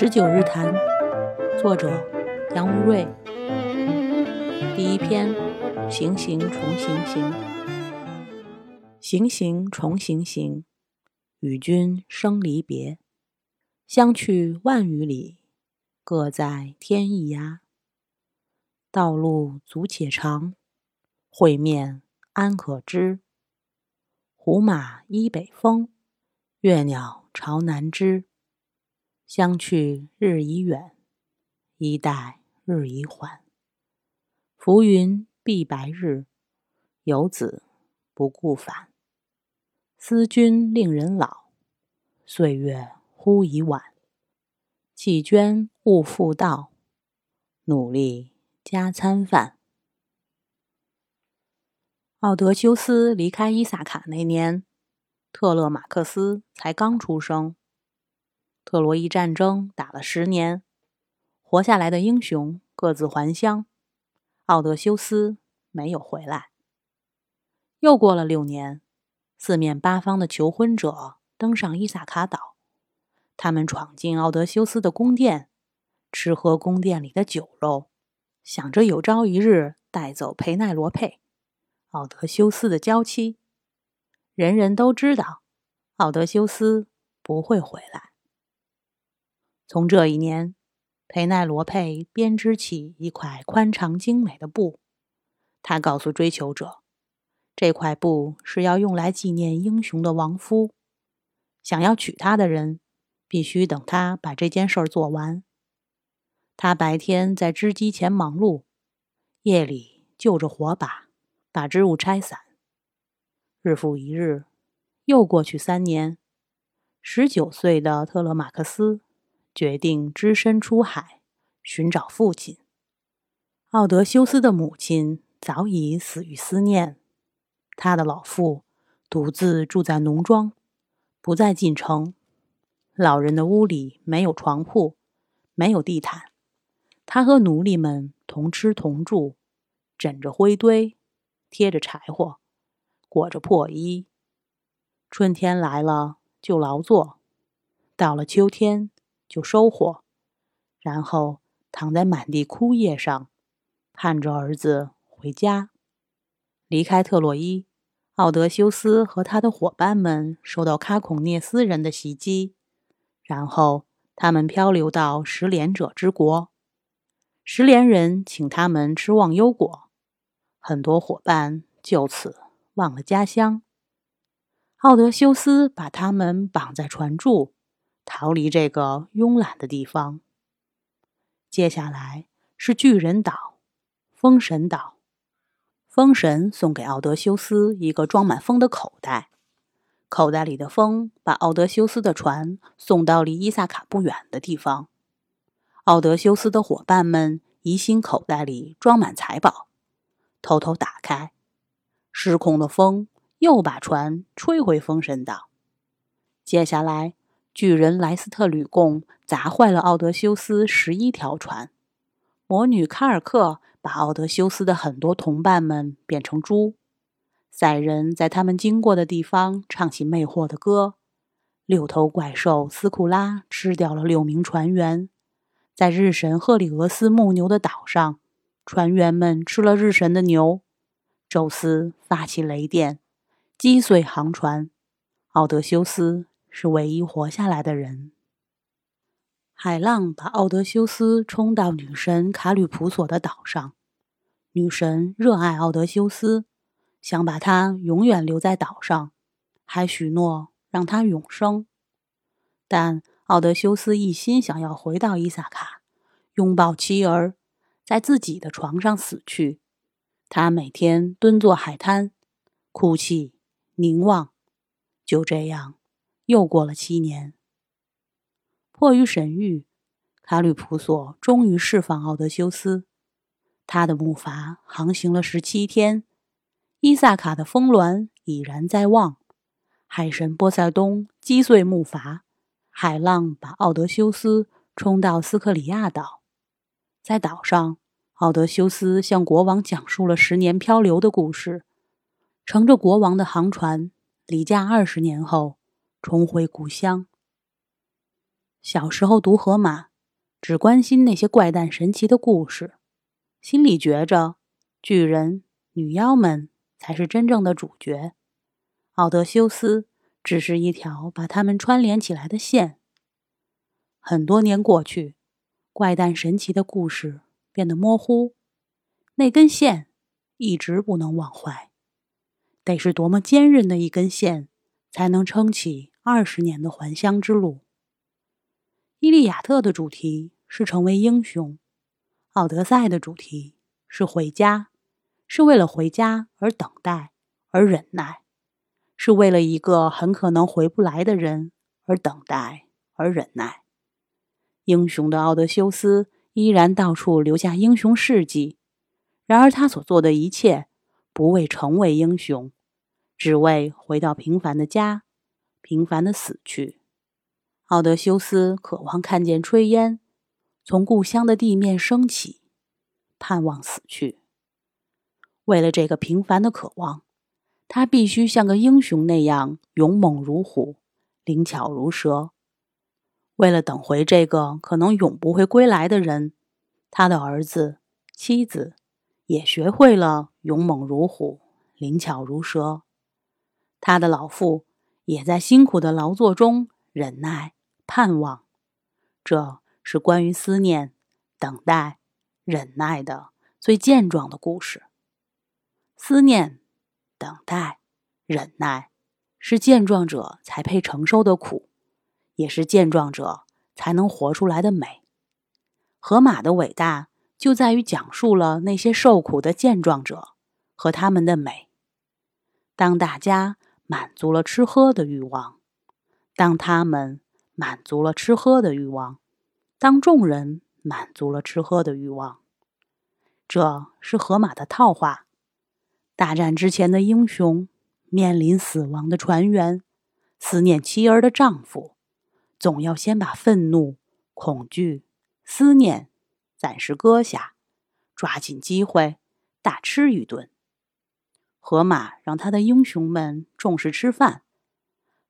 十九日谈，作者杨无瑞。第一篇：行行重行行，行行重行行，与君生离别，相去万余里，各在天一涯。道路阻且长，会面安可知？胡马依北风，月鸟朝南枝。相去日已远，衣带日已缓。浮云蔽白日，游子不顾返。思君令人老，岁月忽已晚。弃捐勿复道，努力加餐饭。奥德修斯离开伊萨卡那年，特勒马克斯才刚出生。特洛伊战争打了十年，活下来的英雄各自还乡，奥德修斯没有回来。又过了六年，四面八方的求婚者登上伊萨卡岛，他们闯进奥德修斯的宫殿，吃喝宫殿里的酒肉，想着有朝一日带走佩奈罗佩，奥德修斯的娇妻。人人都知道，奥德修斯不会回来。从这一年，佩奈罗佩编织起一块宽长精美的布。他告诉追求者，这块布是要用来纪念英雄的亡夫。想要娶她的人，必须等他把这件事儿做完。他白天在织机前忙碌，夜里就着火把把织物拆散。日复一日，又过去三年。十九岁的特勒马克斯。决定只身出海寻找父亲。奥德修斯的母亲早已死于思念，他的老父独自住在农庄，不再进城。老人的屋里没有床铺，没有地毯，他和奴隶们同吃同住，枕着灰堆，贴着柴火，裹着破衣。春天来了就劳作，到了秋天。就收获，然后躺在满地枯叶上，盼着儿子回家。离开特洛伊，奥德修斯和他的伙伴们受到卡孔涅斯人的袭击，然后他们漂流到食连者之国。食连人请他们吃忘忧果，很多伙伴就此忘了家乡。奥德修斯把他们绑在船柱。逃离这个慵懒的地方。接下来是巨人岛，风神岛。风神送给奥德修斯一个装满风的口袋，口袋里的风把奥德修斯的船送到离伊萨卡不远的地方。奥德修斯的伙伴们疑心口袋里装满财宝，偷偷打开，失控的风又把船吹回风神岛。接下来。巨人莱斯特吕贡砸坏了奥德修斯十一条船，魔女卡尔克把奥德修斯的很多同伴们变成猪，赛人在他们经过的地方唱起魅惑的歌，六头怪兽斯库拉吃掉了六名船员，在日神赫里俄斯牧牛的岛上，船员们吃了日神的牛，宙斯发起雷电，击碎航船，奥德修斯。是唯一活下来的人。海浪把奥德修斯冲到女神卡吕普索的岛上。女神热爱奥德修斯，想把他永远留在岛上，还许诺让他永生。但奥德修斯一心想要回到伊萨卡，拥抱妻儿，在自己的床上死去。他每天蹲坐海滩，哭泣、凝望，就这样。又过了七年，迫于神谕，卡吕普索终于释放奥德修斯。他的木筏航行了十七天，伊萨卡的峰峦已然在望。海神波塞冬击碎木筏，海浪把奥德修斯冲到斯克里亚岛。在岛上，奥德修斯向国王讲述了十年漂流的故事。乘着国王的航船，离家二十年后。重回故乡。小时候读荷马，只关心那些怪诞神奇的故事，心里觉着巨人、女妖们才是真正的主角，奥德修斯只是一条把他们串联起来的线。很多年过去，怪诞神奇的故事变得模糊，那根线一直不能忘怀。得是多么坚韧的一根线，才能撑起二十年的还乡之路。伊利亚特的主题是成为英雄，奥德赛的主题是回家，是为了回家而等待，而忍耐，是为了一个很可能回不来的人而等待，而忍耐。英雄的奥德修斯依然到处留下英雄事迹，然而他所做的一切，不为成为英雄，只为回到平凡的家，平凡的死去。奥德修斯渴望看见炊烟从故乡的地面升起，盼望死去。为了这个平凡的渴望，他必须像个英雄那样勇猛如虎，灵巧如蛇。为了等回这个可能永不会归来的人，他的儿子、妻子也学会了勇猛如虎，灵巧如蛇。他的老父也在辛苦的劳作中忍耐。盼望，这是关于思念、等待、忍耐的最健壮的故事。思念、等待、忍耐，是健壮者才配承受的苦，也是健壮者才能活出来的美。河马的伟大就在于讲述了那些受苦的健壮者和他们的美。当大家满足了吃喝的欲望，当他们。满足了吃喝的欲望，当众人满足了吃喝的欲望，这是河马的套话。大战之前的英雄，面临死亡的船员，思念妻儿的丈夫，总要先把愤怒、恐惧、思念暂时搁下，抓紧机会大吃一顿。河马让他的英雄们重视吃饭，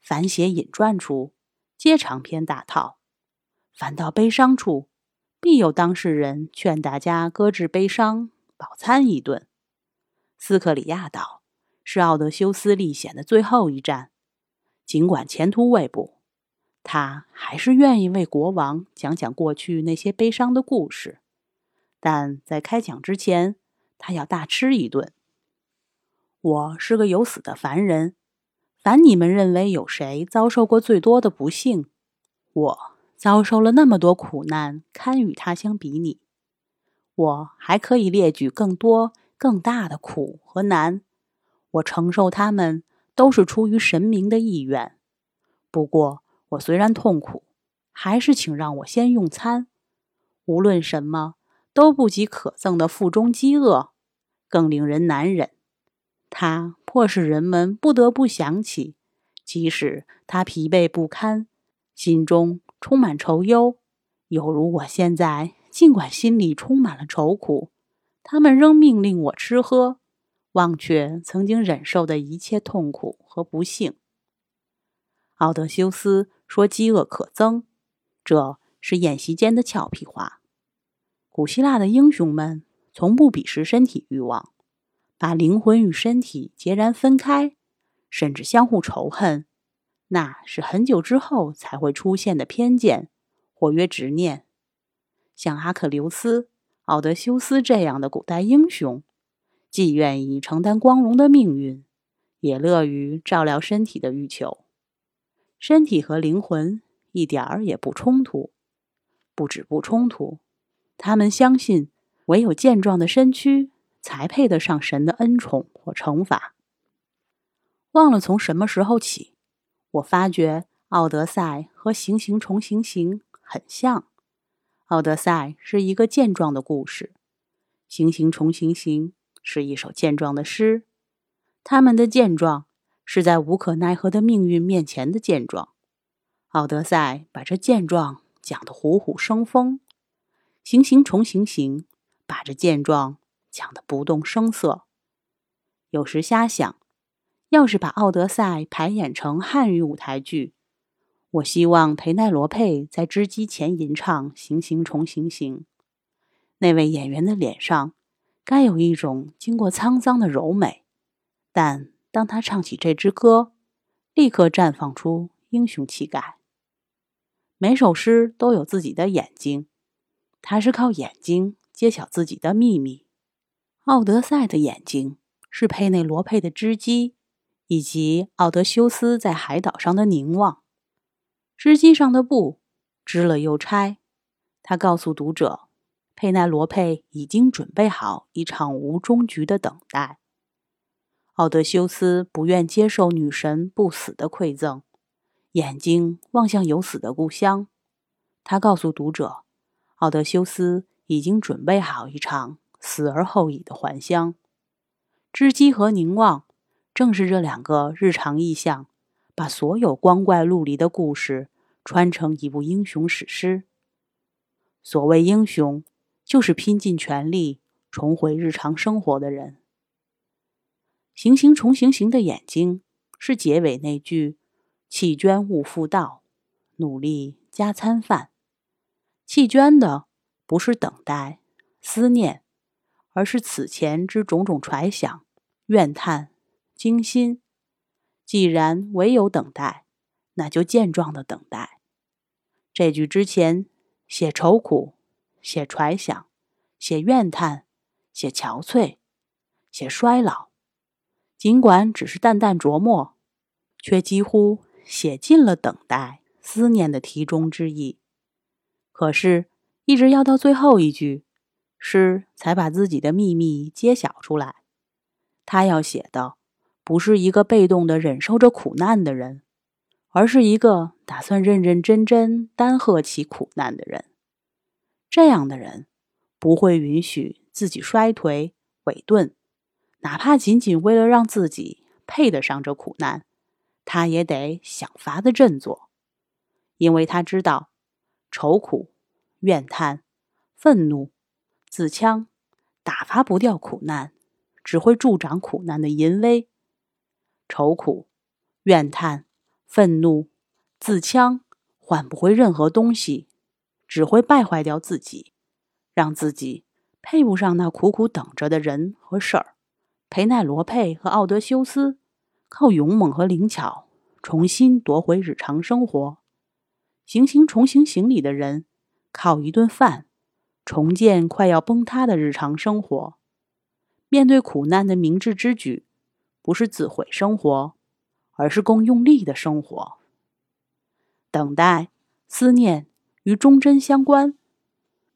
反写引传处。皆长篇大套，凡到悲伤处，必有当事人劝大家搁置悲伤，饱餐一顿。斯克里亚岛是奥德修斯历险的最后一站，尽管前途未卜，他还是愿意为国王讲讲过去那些悲伤的故事。但在开讲之前，他要大吃一顿。我是个有死的凡人。凡你们认为有谁遭受过最多的不幸，我遭受了那么多苦难，堪与他相比拟。我还可以列举更多更大的苦和难，我承受他们都是出于神明的意愿。不过，我虽然痛苦，还是请让我先用餐。无论什么都不及可憎的腹中饥饿，更令人难忍。它迫使人们不得不想起，即使他疲惫不堪，心中充满愁忧，犹如我现在，尽管心里充满了愁苦，他们仍命令我吃喝，忘却曾经忍受的一切痛苦和不幸。奥德修斯说：“饥饿可憎，这是宴席间的俏皮话。古希腊的英雄们从不鄙视身体欲望。”把灵魂与身体截然分开，甚至相互仇恨，那是很久之后才会出现的偏见，或曰执念。像阿克琉斯、奥德修斯这样的古代英雄，既愿意承担光荣的命运，也乐于照料身体的欲求。身体和灵魂一点儿也不冲突，不止不冲突，他们相信唯有健壮的身躯。才配得上神的恩宠或惩罚。忘了从什么时候起，我发觉《奥德赛》和《行行重行行》很像。《奥德赛》是一个健壮的故事，《行行重行行》是一首健壮的诗。他们的健壮是在无可奈何的命运面前的健壮。《奥德赛》把这健壮讲得虎虎生风，《行行重行行》把这健壮。讲的不动声色。有时瞎想，要是把《奥德赛》排演成汉语舞台剧，我希望裴奈罗佩在织机前吟唱《行行重行行》，那位演员的脸上该有一种经过沧桑的柔美，但当他唱起这支歌，立刻绽放出英雄气概。每首诗都有自己的眼睛，他是靠眼睛揭晓自己的秘密。奥德赛的眼睛是佩内罗佩的织机，以及奥德修斯在海岛上的凝望。织机上的布织了又拆，他告诉读者，佩奈罗佩已经准备好一场无终局的等待。奥德修斯不愿接受女神不死的馈赠，眼睛望向有死的故乡。他告诉读者，奥德修斯已经准备好一场死而后已的还乡。织机和凝望，正是这两个日常意象。把所有光怪陆离的故事穿成一部英雄史诗。所谓英雄，就是拼尽全力重回日常生活的人。行行重行行的眼睛是结尾那句“弃捐勿复道，努力加餐饭”。弃捐的不是等待、思念，而是此前之种种揣想、怨叹、惊心。既然唯有等待，那就健壮的等待。这句之前写愁苦，写揣想，写怨叹，写憔悴，写衰老。尽管只是淡淡琢磨，却几乎写尽了等待、思念的题中之意。可是，一直要到最后一句，诗才把自己的秘密揭晓出来。他要写的。不是一个被动的忍受着苦难的人，而是一个打算认认真真担荷起苦难的人。这样的人不会允许自己衰颓萎顿，哪怕仅仅为了让自己配得上这苦难，他也得想法子振作，因为他知道愁苦、怨叹、愤怒、自戕打发不掉苦难，只会助长苦难的淫威。愁苦、怨叹、愤怒、自戕，换不回任何东西，只会败坏掉自己，让自己配不上那苦苦等着的人和事儿。裴奈罗佩和奥德修斯靠勇猛和灵巧重新夺回日常生活，行刑重行行里的人靠一顿饭重建快要崩塌的日常生活。面对苦难的明智之举。不是自毁生活，而是更用力的生活。等待、思念与忠贞相关，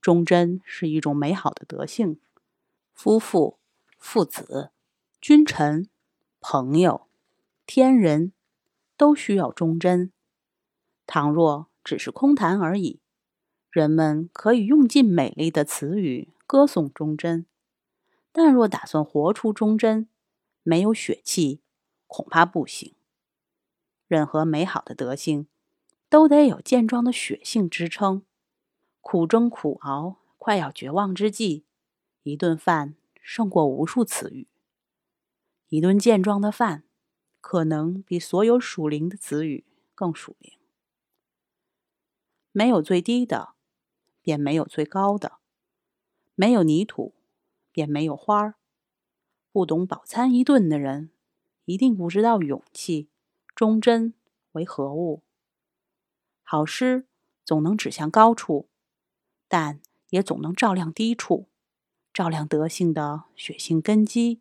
忠贞是一种美好的德性。夫妇、父子、君臣、朋友、天人，都需要忠贞。倘若只是空谈而已，人们可以用尽美丽的词语歌颂忠贞；但若打算活出忠贞，没有血气，恐怕不行。任何美好的德性，都得有健壮的血性支撑。苦争苦熬，快要绝望之际，一顿饭胜过无数词语。一顿健壮的饭，可能比所有属灵的词语更属灵。没有最低的，便没有最高的；没有泥土，便没有花儿。不懂饱餐一顿的人，一定不知道勇气、忠贞为何物。好诗总能指向高处，但也总能照亮低处，照亮德性的血性根基。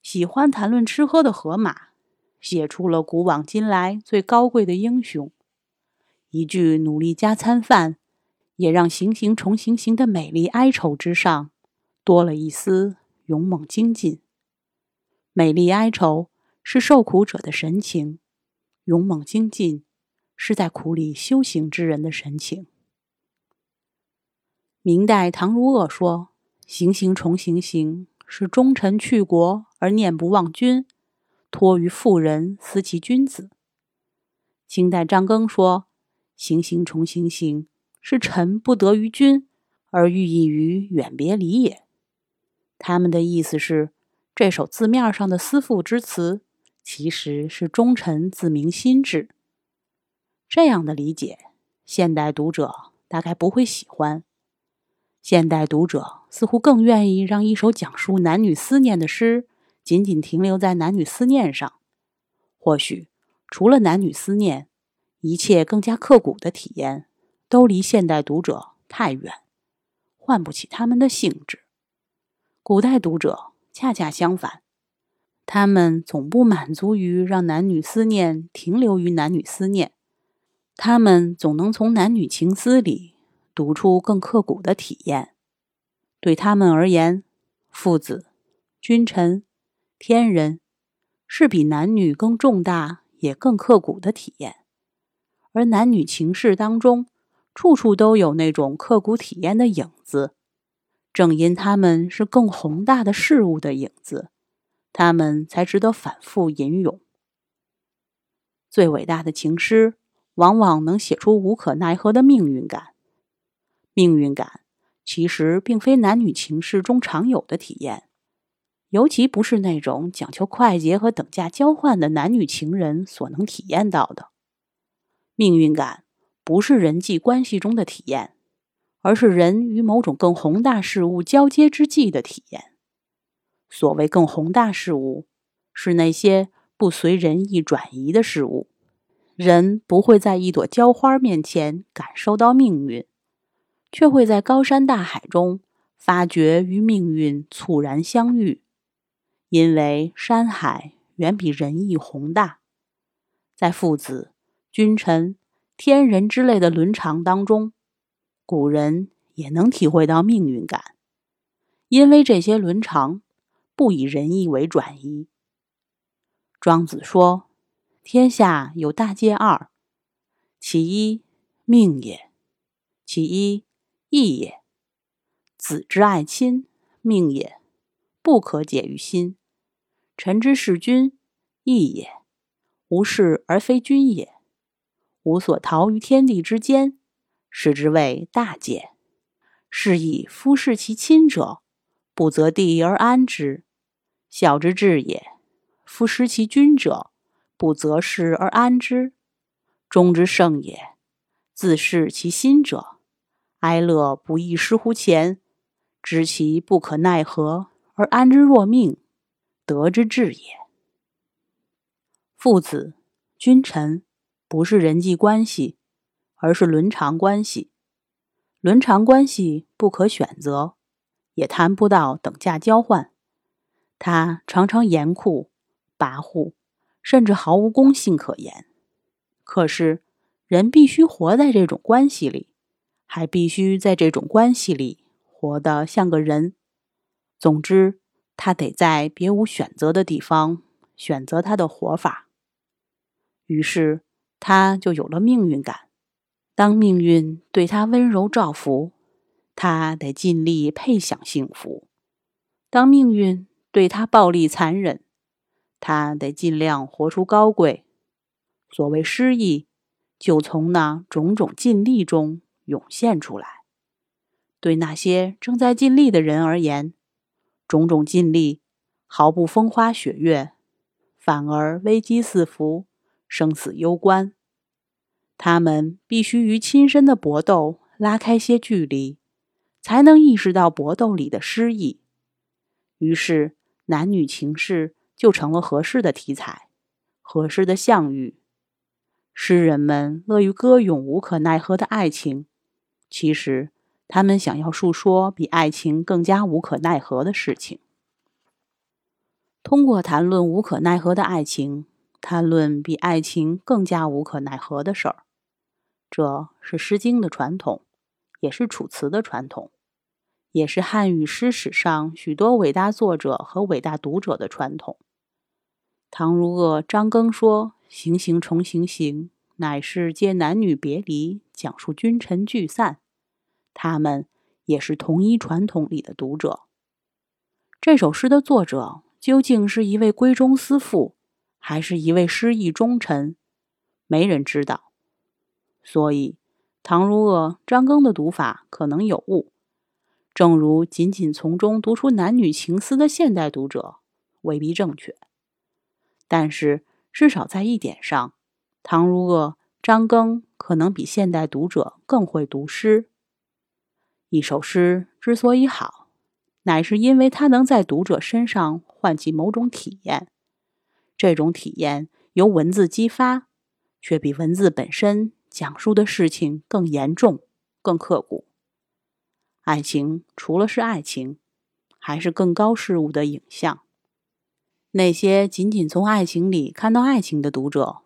喜欢谈论吃喝的河马，写出了古往今来最高贵的英雄。一句“努力加餐饭”，也让行行重行行的美丽哀愁之上，多了一丝。勇猛精进，美丽哀愁是受苦者的神情；勇猛精进是在苦里修行之人的神情。明代唐如恶说：“行行重行行，是忠臣去国而念不忘君，托于妇人思其君子。”清代张庚说：“行行重行行，是臣不得于君而寓意于远别离也。”他们的意思是，这首字面上的思妇之词，其实是忠臣自明心志。这样的理解，现代读者大概不会喜欢。现代读者似乎更愿意让一首讲述男女思念的诗仅仅停留在男女思念上。或许，除了男女思念，一切更加刻骨的体验都离现代读者太远，唤不起他们的兴致。古代读者恰恰相反，他们总不满足于让男女思念停留于男女思念，他们总能从男女情思里。读出更刻骨的体验，对他们而言，父子、君臣、天人，是比男女更重大也更刻骨的体验。而男女情事当中，处处都有那种刻骨体验的影子。正因他们是更宏大的事物的影子，他们才值得反复吟咏。最伟大的情诗，往往能写出无可奈何的命运感。命运感其实并非男女情事中常有的体验，尤其不是那种讲求快捷和等价交换的男女情人所能体验到的。命运感不是人际关系中的体验，而是人与某种更宏大事物交接之际的体验。所谓更宏大事物，是那些不随人意转移的事物。人不会在一朵娇花面前感受到命运。却会在高山大海中发觉与命运猝然相遇，因为山海远比人意宏大。在父子、君臣、天人之类的伦常当中，古人也能体会到命运感，因为这些伦常不以仁义为转移。庄子说：“天下有大戒二，其一命也，其一。”义也，子之爱亲，命也，不可解于心；臣之事君，义也，无事而非君也，无所逃于天地之间，是之谓大戒。是以夫视其亲者，不择地而安之，孝之至也；夫失其君者，不择事而安之，忠之圣也；自视其心者。哀乐不亦失乎前？知其不可奈何而安之若命，德之至也。父子、君臣不是人际关系，而是伦常关系。伦常关系不可选择，也谈不到等价交换。它常常严酷、跋扈，甚至毫无公信可言。可是，人必须活在这种关系里。还必须在这种关系里活得像个人。总之，他得在别无选择的地方选择他的活法。于是，他就有了命运感。当命运对他温柔照拂，他得尽力配享幸福；当命运对他暴力残忍，他得尽量活出高贵。所谓失意，就从那种种尽力中。涌现出来。对那些正在尽力的人而言，种种尽力毫不风花雪月，反而危机四伏，生死攸关。他们必须与亲身的搏斗拉开些距离，才能意识到搏斗里的诗意。于是，男女情事就成了合适的题材，合适的象喻。诗人们乐于歌咏无可奈何的爱情。其实，他们想要述说比爱情更加无可奈何的事情。通过谈论无可奈何的爱情，谈论比爱情更加无可奈何的事儿，这是《诗经》的传统，也是《楚辞》的传统，也是汉语诗史上许多伟大作者和伟大读者的传统。唐如阿、张庚说：“行行重行行，乃是借男女别离，讲述君臣聚散。”他们也是同一传统里的读者。这首诗的作者究竟是一位闺中思妇，还是一位失意忠臣？没人知道。所以，唐如阿、张庚的读法可能有误，正如仅仅从中读出男女情思的现代读者未必正确。但是，至少在一点上，唐如阿张庚可能比现代读者更会读诗。一首诗之所以好，乃是因为它能在读者身上唤起某种体验，这种体验由文字激发，却比文字本身讲述的事情更严重、更刻骨。爱情除了是爱情，还是更高事物的影像。那些仅仅从爱情里看到爱情的读者，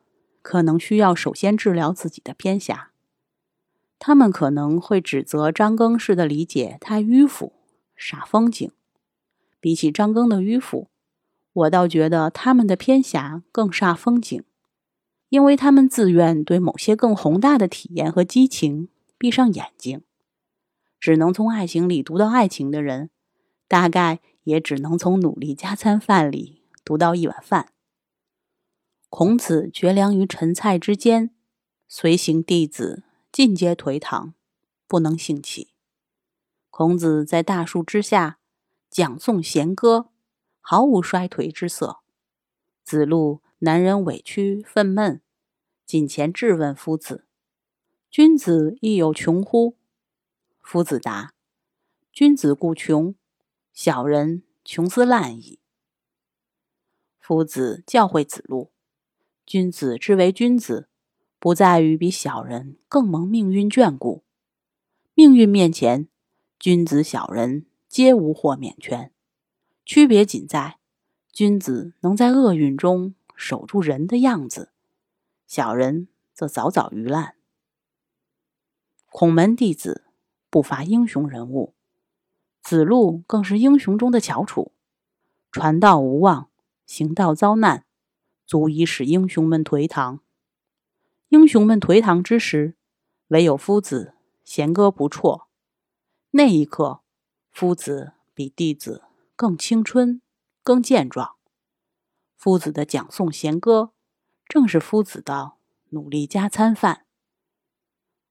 可能需要首先治疗自己的偏狭。他们可能会指责张庚式的理解太迂腐、煞风景。比起张庚的迂腐，我倒觉得他们的偏狭更煞风景，因为他们自愿对某些更宏大的体验和激情闭上眼睛。只能从爱情里读到爱情的人，大概也只能从努力加餐饭里读到一碗饭。孔子绝粮于陈蔡之间，随行弟子。尽皆颓唐，不能兴起。孔子在大树之下讲诵弦歌，毫无衰颓之色。子路难忍委屈愤懑，近前质问夫子：“君子亦有穷乎？”夫子答：“君子固穷，小人穷斯滥矣。”夫子教诲子路：“君子之为君子。”不在于比小人更蒙命运眷顾，命运面前，君子小人皆无豁免权。区别仅在君子能在厄运中守住人的样子，小人则早早鱼烂。孔门弟子不乏英雄人物，子路更是英雄中的翘楚。传道无望，行道遭难，足以使英雄们颓唐。英雄们颓唐之时，唯有夫子弦歌不辍。那一刻，夫子比弟子更青春、更健壮。夫子的讲诵弦歌，正是夫子的努力加餐饭。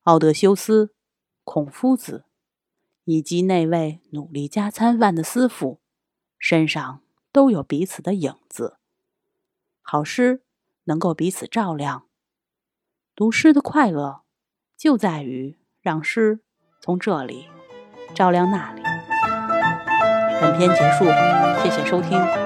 奥德修斯、孔夫子以及那位努力加餐饭的师傅，身上都有彼此的影子。好诗能够彼此照亮。读诗的快乐，就在于让诗从这里照亮那里。本篇结束，谢谢收听。